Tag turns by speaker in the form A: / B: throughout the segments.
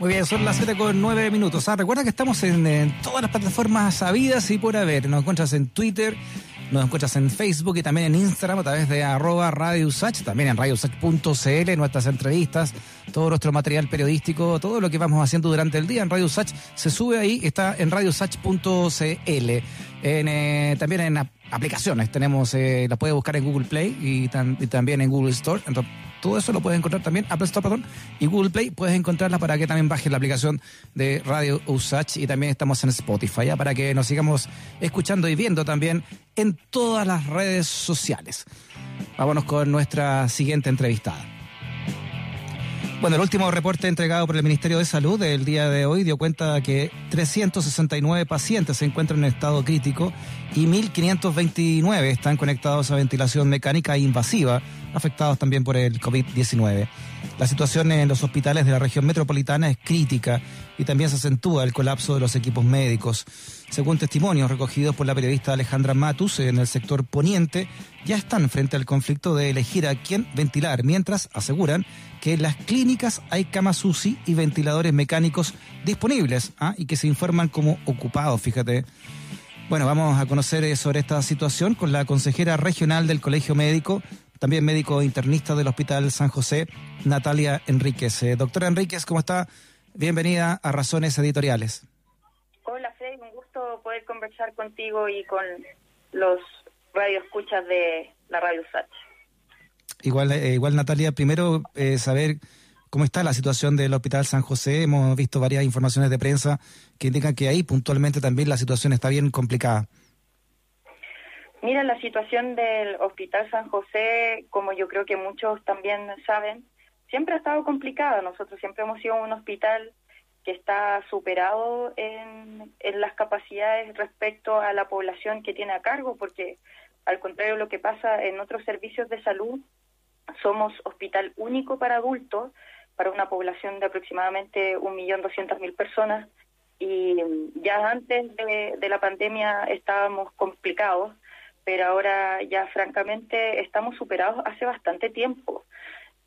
A: Muy bien, son las 7 con 9 minutos. Ah, recuerda que estamos en, todas las plataformas sabidas y por haber. Nos encuentras en Twitter, nos encuentras en Facebook y también en Instagram a través de arroba Radio también en radiosach.cl, nuestras entrevistas, todo nuestro material periodístico, todo lo que vamos haciendo durante el día en Radio Usach se sube ahí, está en radiosach.cl. En, eh, también en aplicaciones tenemos, eh, las puedes buscar en Google Play y, también en Google Store. Entonces, todo eso lo puedes encontrar también, Apple Store, perdón, y Google Play. Puedes encontrarla para que también bajes la aplicación de Radio Usach y también estamos en Spotify, para que nos sigamos escuchando y viendo también en todas las redes sociales. Vámonos con nuestra siguiente entrevistada. Bueno, el último reporte entregado por el Ministerio de Salud del día de hoy dio cuenta que 369 pacientes se encuentran en estado crítico y 1.529 están conectados a ventilación mecánica invasiva, afectados también por el COVID-19. La situación en los hospitales de la región metropolitana es crítica y también se acentúa el colapso de los equipos médicos. Según testimonios recogidos por la periodista Alejandra Matus en el sector poniente, ya están frente al conflicto de elegir a quién ventilar, mientras aseguran que en las clínicas hay camas UCI y ventiladores mecánicos disponibles ¿ah? y que se informan como ocupados, fíjate. Bueno, vamos a conocer eh, sobre esta situación con la consejera regional del Colegio Médico, también médico internista del Hospital San José, Natalia Enríquez. Eh, doctora Enríquez, ¿cómo está? Bienvenida a Razones Editoriales.
B: Hola, Freddy, un gusto poder conversar contigo y con los radioescuchas de la Radio Sach.
A: Igual, eh, igual Natalia, primero saber cómo está la situación del Hospital San José. Hemos visto varias informaciones de prensa que indican que ahí puntualmente también la situación está bien complicada.
B: Mira, la situación del Hospital San José, como yo creo que muchos también saben, siempre ha estado complicada. Nosotros siempre hemos sido un hospital que está superado en, las capacidades respecto a la población que tiene a cargo, porque al contrario de lo que pasa en otros servicios de salud, somos hospital único para adultos, para una población de aproximadamente 1.200.000 personas y ya antes de, la pandemia estábamos complicados, pero ahora ya francamente estamos superados hace bastante tiempo.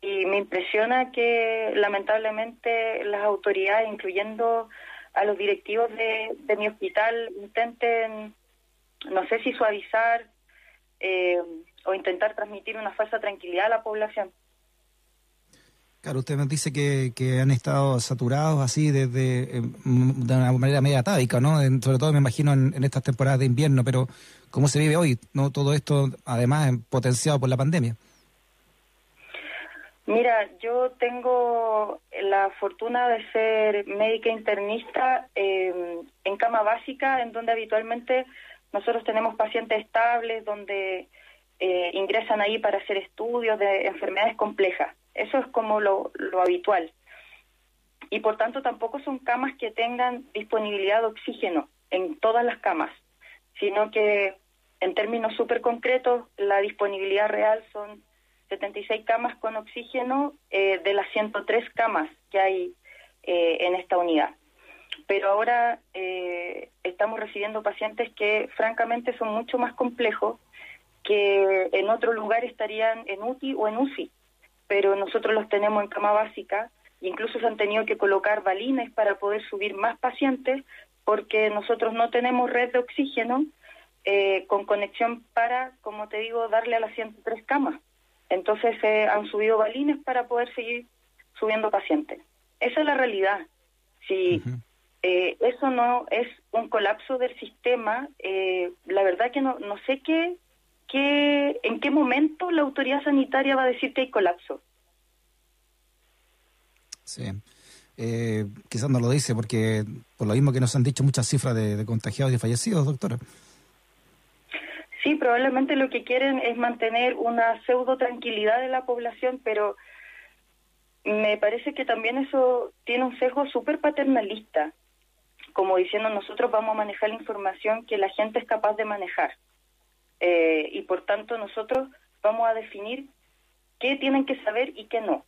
B: Y me impresiona que lamentablemente las autoridades, incluyendo a los directivos de, mi hospital, intenten, no sé si suavizar eh, o intentar transmitir una falsa tranquilidad a la población.
A: Claro, usted nos dice que, que han estado saturados así desde eh, de una manera media atávica, ¿no? sobre todo me imagino en, estas temporadas de invierno, pero ¿cómo se vive hoy? ¿No? Todo esto, además, potenciado por la pandemia.
B: Mira, yo tengo la fortuna de ser médica internista eh, en cama básica, en donde habitualmente nosotros tenemos pacientes estables, donde eh, ingresan ahí para hacer estudios de enfermedades complejas. Eso es como lo, habitual. Y por tanto tampoco son camas que tengan disponibilidad de oxígeno en todas las camas, sino que en términos súper concretos la disponibilidad real son 76 camas con oxígeno eh, de las 103 camas que hay eh, en esta unidad. Pero ahora eh, estamos recibiendo pacientes que francamente son mucho más complejos, que en otro lugar estarían en UTI o en UCI pero nosotros los tenemos en cama básica, incluso se han tenido que colocar balines para poder subir más pacientes, porque nosotros no tenemos red de oxígeno eh, con conexión para, como te digo, darle a las 103 camas. Entonces se han subido balines para poder seguir subiendo pacientes. Esa es la realidad. Si eh, eso no es un colapso del sistema, eh, la verdad que no, no sé qué ¿en qué momento la autoridad sanitaria va a decir que hay colapso?
A: Sí. Eh, quizás no lo dice porque por lo mismo que nos han dicho muchas cifras de, contagiados y fallecidos, doctora.
B: Sí, probablemente lo que quieren es mantener una pseudo tranquilidad de la población, pero me parece que también eso tiene un sesgo súper paternalista, como diciendo nosotros vamos a manejar la información que la gente es capaz de manejar. Eh, y por tanto nosotros vamos a definir qué tienen que saber y qué no.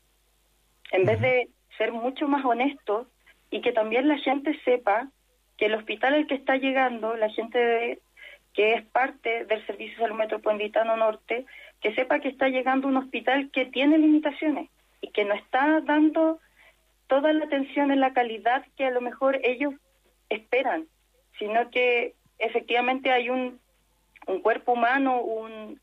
B: En vez de ser mucho más honestos y que también la gente sepa que el hospital al que está llegando, la gente que es parte del Servicio de Salud Metropolitano Norte, que sepa que está llegando un hospital que tiene limitaciones y que no está dando toda la atención en la calidad que a lo mejor ellos esperan, sino que efectivamente hay un, un cuerpo humano, un,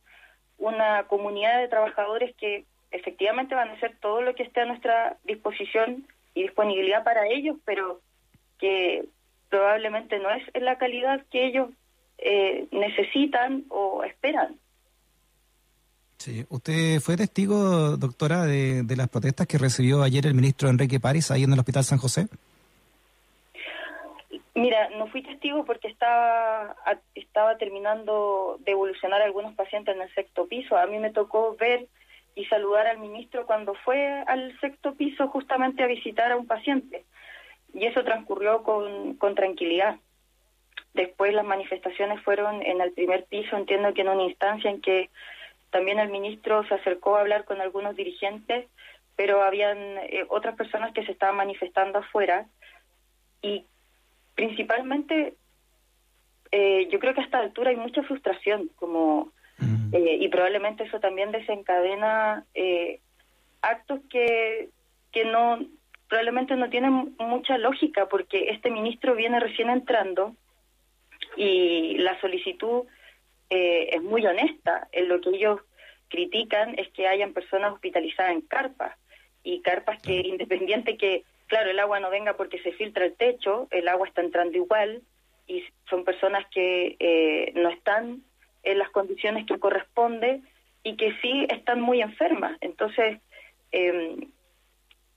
B: una comunidad de trabajadores que efectivamente van a hacer todo lo que esté a nuestra disposición y disponibilidad para ellos, pero que probablemente no es en la calidad que ellos eh, necesitan o esperan.
A: Sí, usted fue testigo, doctora, de, de las protestas que recibió ayer el ministro Enrique París ahí en el Hospital San José.
B: Mira, no fui testigo porque estaba, estaba terminando de evolucionar algunos pacientes en el sexto piso. A mí me tocó ver y saludar al ministro cuando fue al sexto piso justamente a visitar a un paciente. Y eso transcurrió con, tranquilidad. Después las manifestaciones fueron en el primer piso, entiendo que en una instancia en que también el ministro se acercó a hablar con algunos dirigentes, pero habían eh, otras personas que se estaban manifestando afuera y principalmente eh, yo creo que a esta altura hay mucha frustración como eh, y probablemente eso también desencadena eh, actos que que no probablemente no tienen mucha lógica porque este ministro viene recién entrando y la solicitud es muy honesta. En lo que ellos critican es que hayan personas hospitalizadas en carpas y carpas que independiente que claro, el agua no venga porque se filtra el techo, el agua está entrando igual y son personas que eh, no están en las condiciones que corresponde y que sí están muy enfermas. Entonces, em,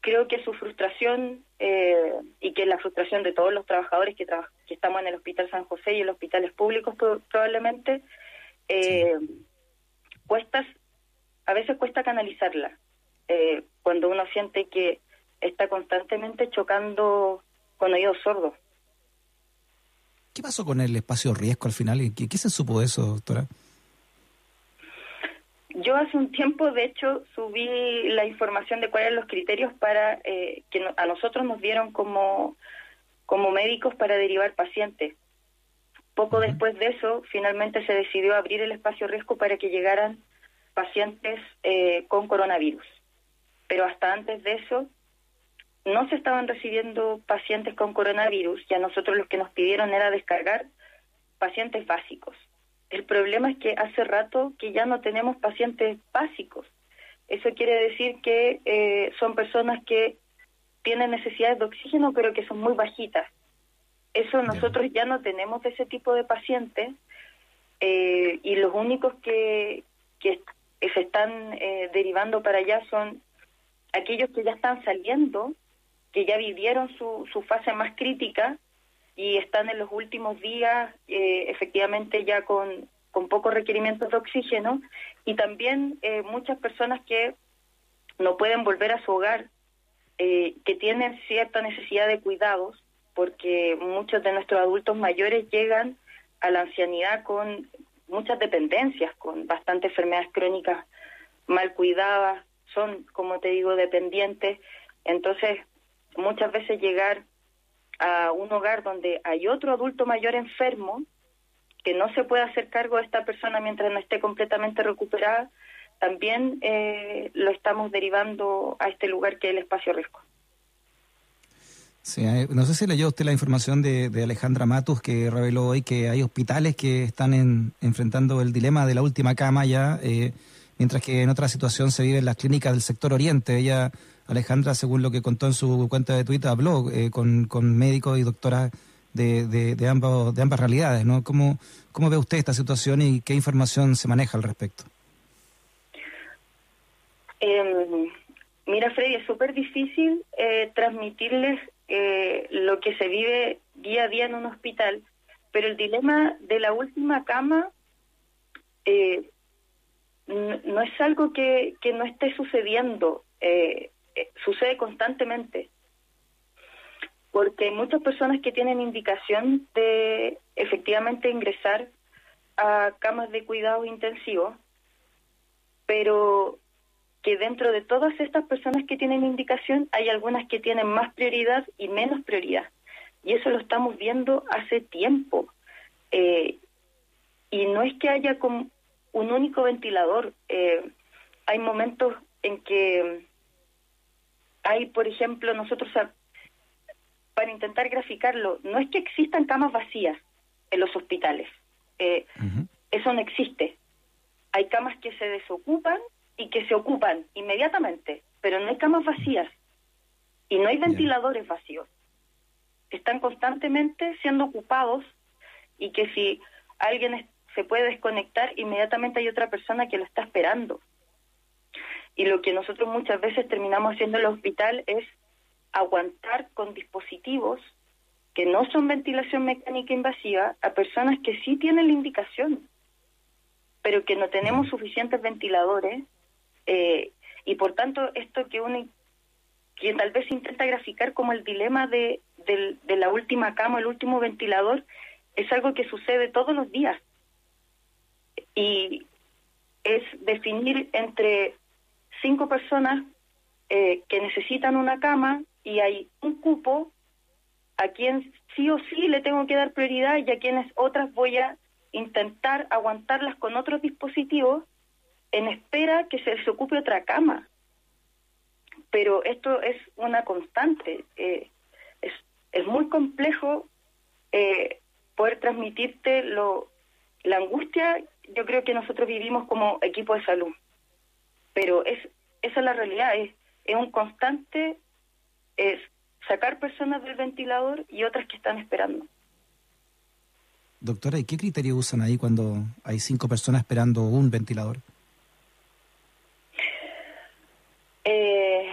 B: creo que su frustración eh, y que la frustración de todos los trabajadores que, que estamos en el Hospital San José y en los hospitales públicos probablemente, eh, cuesta, a veces cuesta canalizarla. cuando uno siente que está constantemente chocando con oídos sordos.
A: ¿Qué pasó con el espacio riesgo al final? ¿Qué, qué se supo de eso, doctora?
B: Yo hace un tiempo, de hecho, subí la información de cuáles eran los criterios para eh, que a nosotros nos dieron como, como médicos para derivar pacientes. Poco después de eso, finalmente se decidió abrir el espacio riesgo para que llegaran pacientes eh, con coronavirus. Pero hasta antes de eso, no se estaban recibiendo pacientes con coronavirus y a nosotros lo que nos pidieron era descargar pacientes básicos. El problema es que hace rato que ya no tenemos pacientes básicos. Eso quiere decir que eh, son personas que tienen necesidades de oxígeno pero que son muy bajitas. Eso nosotros ya no tenemos de ese tipo de pacientes eh, y los únicos que, que se están eh, derivando para allá son aquellos que ya están saliendo que ya vivieron su, su fase más crítica y están en los últimos días eh, efectivamente ya con, con pocos requerimientos de oxígeno y también eh, muchas personas que no pueden volver a su hogar, eh, que tienen cierta necesidad de cuidados, porque muchos de nuestros adultos mayores llegan a la ancianidad con muchas dependencias, con bastantes enfermedades crónicas mal cuidadas, son, como te digo, dependientes. Entonces, muchas veces llegar a un hogar donde hay otro adulto mayor enfermo que no se puede hacer cargo de esta persona mientras no esté completamente recuperada, también eh, lo estamos derivando a este lugar que es el espacio riesgo.
A: Sí, no sé si leyó usted la información de, Alejandra Matus que reveló hoy que hay hospitales que están enfrentando el dilema de la última cama ya, eh, mientras que en otra situación se vive en las clínicas del sector oriente. Ella Alejandra, según lo que contó en su cuenta de Twitter, habló eh, con, con, médicos y doctoras de, de, de, ambos, de ambas realidades, ¿no? ¿Cómo, ¿Cómo ve usted esta situación y qué información se maneja al respecto?
B: Em, mira, Freddy, es súper difícil eh, transmitirles eh, lo que se vive día a día en un hospital, pero el dilema de la última cama no es algo que, que no esté sucediendo. Eh, eh, sucede constantemente. Porque hay muchas personas que tienen indicación de efectivamente ingresar a camas de cuidado intensivo, pero que dentro de todas estas personas que tienen indicación hay algunas que tienen más prioridad y menos prioridad. Y eso lo estamos viendo hace tiempo. Eh, y no es que haya como un único ventilador. Eh, hay momentos en que hay, por ejemplo, nosotros, para intentar graficarlo, no es que existan camas vacías en los hospitales. Eh, eso no existe. Hay camas que se desocupan y que se ocupan inmediatamente, pero no hay camas vacías y no hay ventiladores vacíos. Están constantemente siendo ocupados y que si alguien se puede desconectar, inmediatamente hay otra persona que lo está esperando. Y lo que nosotros muchas veces terminamos haciendo en el hospital es aguantar con dispositivos que no son ventilación mecánica invasiva a personas que sí tienen la indicación, pero que no tenemos suficientes ventiladores eh, y por tanto esto que uno que tal vez intenta graficar como el dilema de, de la última cama, el último ventilador, es algo que sucede todos los días. Y es definir entre cinco personas eh, que necesitan una cama y hay un cupo a quien sí o sí le tengo que dar prioridad y a quienes otras voy a intentar aguantarlas con otros dispositivos en espera que se desocupe otra cama. Pero esto es una constante. Eh, es, es muy complejo eh, poder transmitirte lo, la angustia. Yo creo que nosotros vivimos como equipo de salud. Pero es esa es la realidad. Es, es un constante es sacar personas del ventilador y otras que están esperando.
A: Doctora, ¿y qué criterio usan ahí cuando hay cinco personas esperando un ventilador?
B: Eh,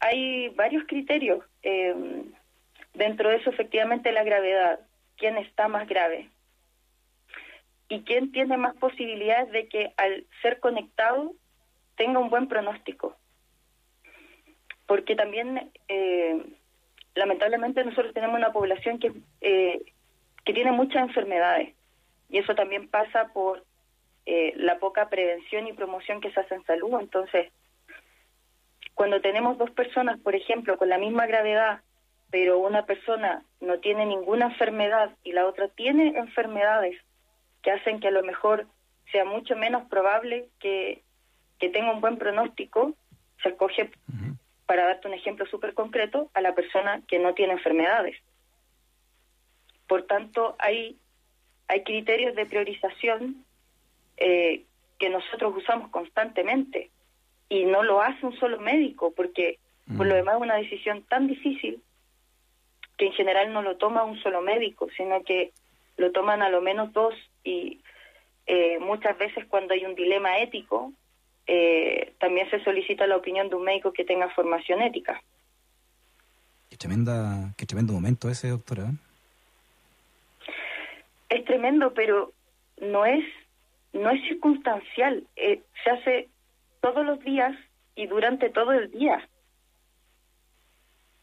B: hay varios criterios. Eh, dentro de eso, efectivamente, la gravedad. ¿Quién está más grave? ¿Y quién tiene más posibilidades de que al ser conectado tenga un buen pronóstico? Porque también, eh, lamentablemente, nosotros tenemos una población que, que tiene muchas enfermedades. Y eso también pasa por la poca prevención y promoción que se hace en salud. Entonces, cuando tenemos dos personas, por ejemplo, con la misma gravedad, pero una persona no tiene ninguna enfermedad y la otra tiene enfermedades que hacen que a lo mejor sea mucho menos probable que, que tenga un buen pronóstico, se escoge, para darte un ejemplo súper concreto, a la persona que no tiene enfermedades. Por tanto, hay, hay criterios de priorización eh, que nosotros usamos constantemente y no lo hace un solo médico, porque por lo mm. demás es una decisión tan difícil que en general no lo toma un solo médico, sino que lo toman a lo menos dos y eh, muchas veces cuando hay un dilema ético, eh, también se solicita la opinión de un médico que tenga formación ética.
A: Qué, tremenda, qué tremendo momento ese, doctora.
B: Es tremendo, pero no es no es circunstancial. Eh, se hace todos los días y durante todo el día.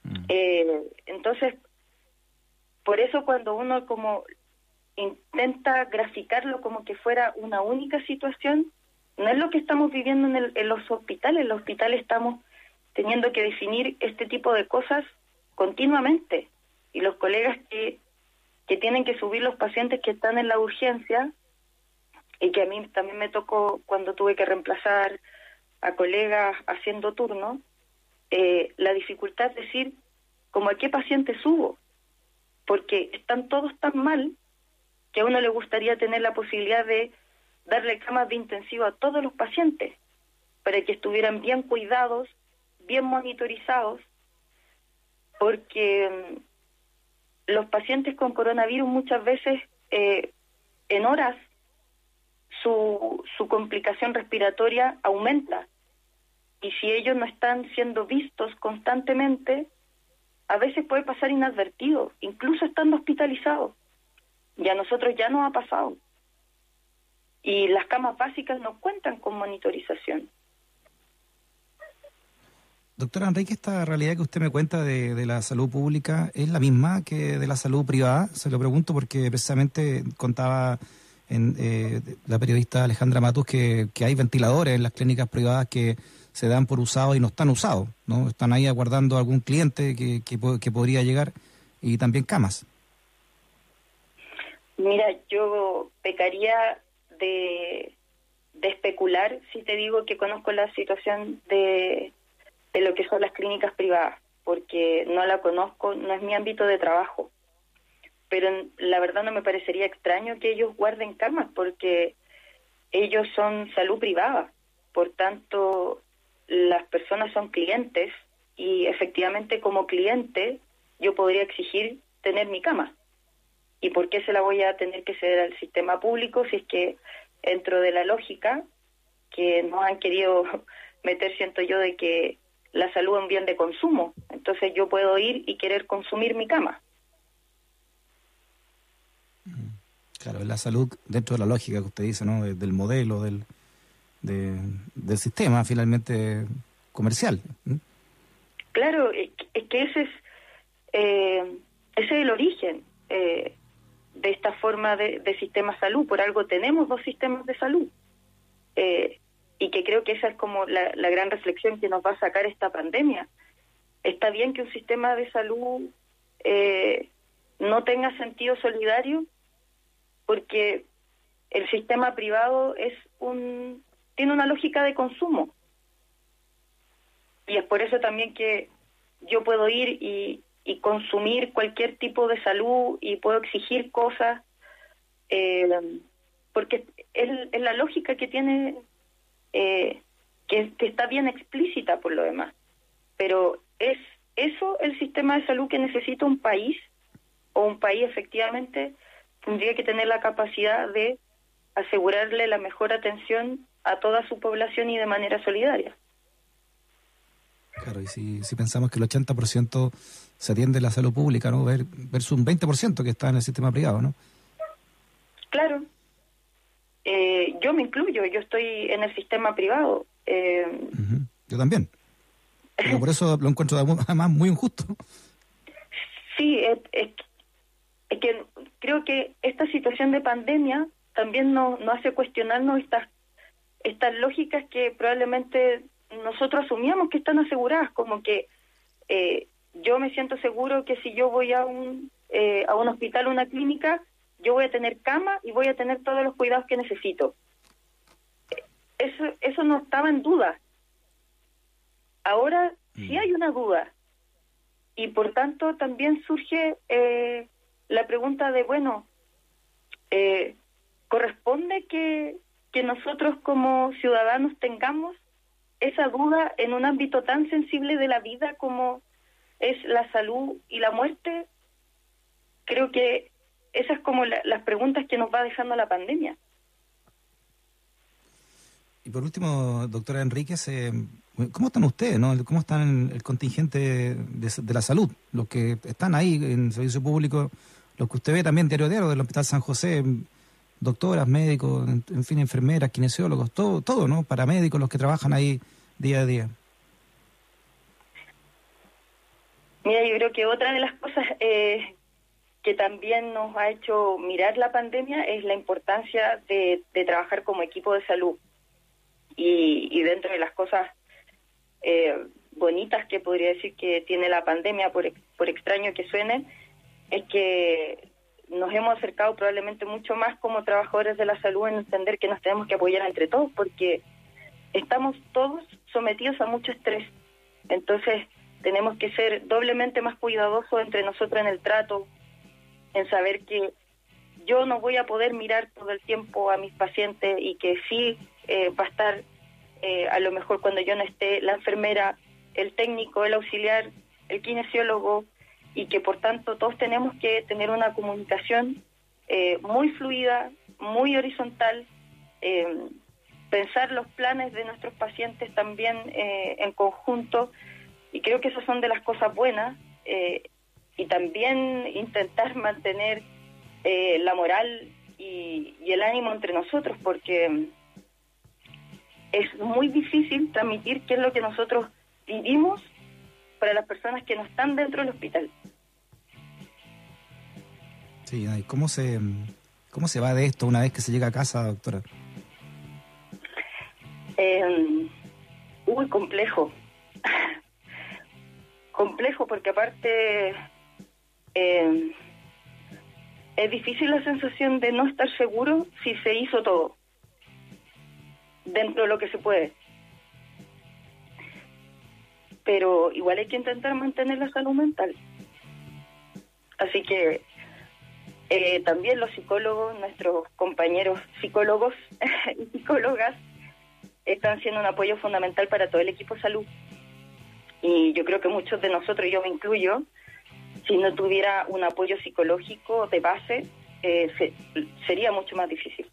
B: Mm. Eh, entonces, por eso cuando uno como intenta graficarlo como que fuera una única situación, no es lo que estamos viviendo en, en los hospitales. En los hospitales estamos teniendo que definir este tipo de cosas continuamente. Y los colegas que, que tienen que subir los pacientes que están en la urgencia, y que a mí también me tocó cuando tuve que reemplazar a colegas haciendo turno, eh, la dificultad es decir, como a qué paciente subo, porque están todos tan mal que a uno le gustaría tener la posibilidad de darle camas de intensivo a todos los pacientes, para que estuvieran bien cuidados, bien monitorizados, porque mm, los pacientes con coronavirus muchas veces eh, en horas su, su complicación respiratoria aumenta. Y si ellos no están siendo vistos constantemente, a veces puede pasar inadvertido, incluso estando hospitalizados. Y a nosotros ya nos ha pasado. Y las camas básicas no cuentan con monitorización.
A: Doctora Enrique, esta realidad que usted me cuenta de, de, la salud pública es la misma que de la salud privada. Se lo pregunto porque precisamente contaba en, eh, la periodista Alejandra Matus que, que, hay ventiladores en las clínicas privadas que se dan por usados y no están usados, ¿no? Están ahí aguardando a algún cliente que, que, podría llegar y también camas.
B: Mira, yo pecaría de, especular si te digo que conozco la situación de, de lo que son las clínicas privadas, porque no la conozco, no es mi ámbito de trabajo. Pero la verdad no me parecería extraño que ellos guarden camas, porque ellos son salud privada. Por tanto, las personas son clientes y efectivamente como cliente yo podría exigir tener mi cama. ¿Y por qué se la voy a tener que ceder al sistema público si es que dentro de la lógica que nos han querido meter, siento yo, de que la salud es un bien de consumo? Entonces yo puedo ir y querer consumir mi cama.
A: Claro, la salud dentro de la lógica que usted dice, ¿no? Del modelo, del, del sistema finalmente comercial.
B: Claro, es que ese es, eh, ese es el origen. Eh, de esta forma de, sistema de salud. Por algo tenemos dos sistemas de salud. Eh, y que creo que esa es como la, gran reflexión que nos va a sacar esta pandemia. Está bien que un sistema de salud eh, no tenga sentido solidario, porque el sistema privado es un tiene una lógica de consumo. Y es por eso también que yo puedo ir y, y consumir cualquier tipo de salud y puedo exigir cosas, eh, porque es, la lógica que tiene, eh, que, está bien explícita por lo demás. Pero es eso el sistema de salud que necesita un país, o un país efectivamente tendría que tener la capacidad de asegurarle la mejor atención a toda su población y de manera solidaria.
A: Claro, y si, si pensamos que el 80% se atiende la salud pública, ¿no? Ver, versus un 20% que está en el sistema privado, ¿no?
B: Claro. Eh, yo me incluyo, yo estoy en el sistema privado. Eh,
A: yo también. Pero por eso lo encuentro además muy injusto.
B: Sí, es, es, que creo que esta situación de pandemia también nos, nos hace cuestionarnos estas, estas lógicas que probablemente nosotros asumíamos que están aseguradas, como que eh, yo me siento seguro que si yo voy a un, eh, a un hospital o una clínica, yo voy a tener cama y voy a tener todos los cuidados que necesito. Eso, eso no estaba en duda. Ahora sí mm. hay una duda. Y por tanto también surge eh, la pregunta de, bueno, eh, ¿corresponde que, que nosotros como ciudadanos tengamos esa duda en un ámbito tan sensible de la vida como es la salud y la muerte, creo que esas es como las preguntas que nos va dejando la pandemia.
A: Y por último, doctora Enríquez, eh, ¿cómo están ustedes? No? ¿Cómo están el contingente de, la salud? Los que están ahí en servicio público, los que usted ve también diario diario del Hospital San José, doctoras, médicos, en, fin, enfermeras, kinesiólogos, todo, todo, ¿no? Paramédicos, los que trabajan ahí día a día.
B: Mira, yo creo que otra de las cosas eh, que también nos ha hecho mirar la pandemia es la importancia de, trabajar como equipo de salud. Y, dentro de las cosas eh, bonitas que podría decir que tiene la pandemia, por, por extraño que suene, es que nos hemos acercado probablemente mucho más como trabajadores de la salud en entender que nos tenemos que apoyar entre todos, porque estamos todos sometidos a mucho estrés. Entonces, tenemos que ser doblemente más cuidadosos entre nosotros en el trato, en saber que yo no voy a poder mirar todo el tiempo a mis pacientes y que sí eh, va a estar eh, a lo mejor cuando yo no esté la enfermera, el técnico, el auxiliar, el kinesiólogo y que por tanto todos tenemos que tener una comunicación eh, muy fluida, muy horizontal, pensar los planes de nuestros pacientes también en conjunto y creo que esas son de las cosas buenas eh, y también intentar mantener eh, la moral y, el ánimo entre nosotros porque es muy difícil transmitir qué es lo que nosotros vivimos para las personas que no están dentro del hospital.
A: Sí, ¿cómo se, cómo se va de esto una vez que se llega a casa, doctora?
B: Eh, complejo complejo porque aparte eh, es difícil la sensación de no estar seguro si se hizo todo dentro de lo que se puede. pero igual hay que intentar mantener la salud mental. Así que eh, también los psicólogos, nuestros compañeros psicólogos y psicólogas, están siendo un apoyo fundamental para todo el equipo salud. Y yo creo que muchos de nosotros, yo me incluyo, si no tuviera un apoyo psicológico de base, eh, sería mucho más difícil.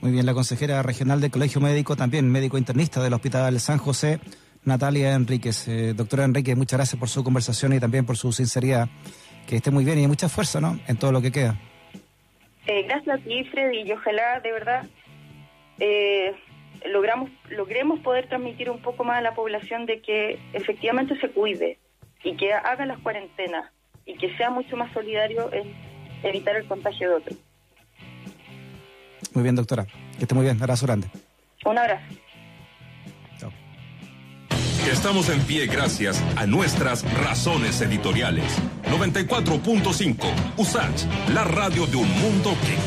A: Muy bien, la consejera regional del Colegio Médico, también médico internista del Hospital San José, Natalia Enríquez. Eh, doctora Enrique, muchas gracias por su conversación y también por su sinceridad. Que esté muy bien y mucha fuerza ¿no? en todo lo que queda.
B: Eh, gracias a ti, Freddy, y ojalá de verdad eh, logramos, logremos poder transmitir un poco más a la población de que efectivamente se cuide y que haga las cuarentenas y que sea mucho más solidario en evitar el contagio de otros.
A: Muy bien, doctora. Que esté muy bien. Un abrazo grande.
B: Un abrazo.
C: Estamos en pie gracias a nuestras razones editoriales. 94.5 USACH, la radio de un mundo que cambia.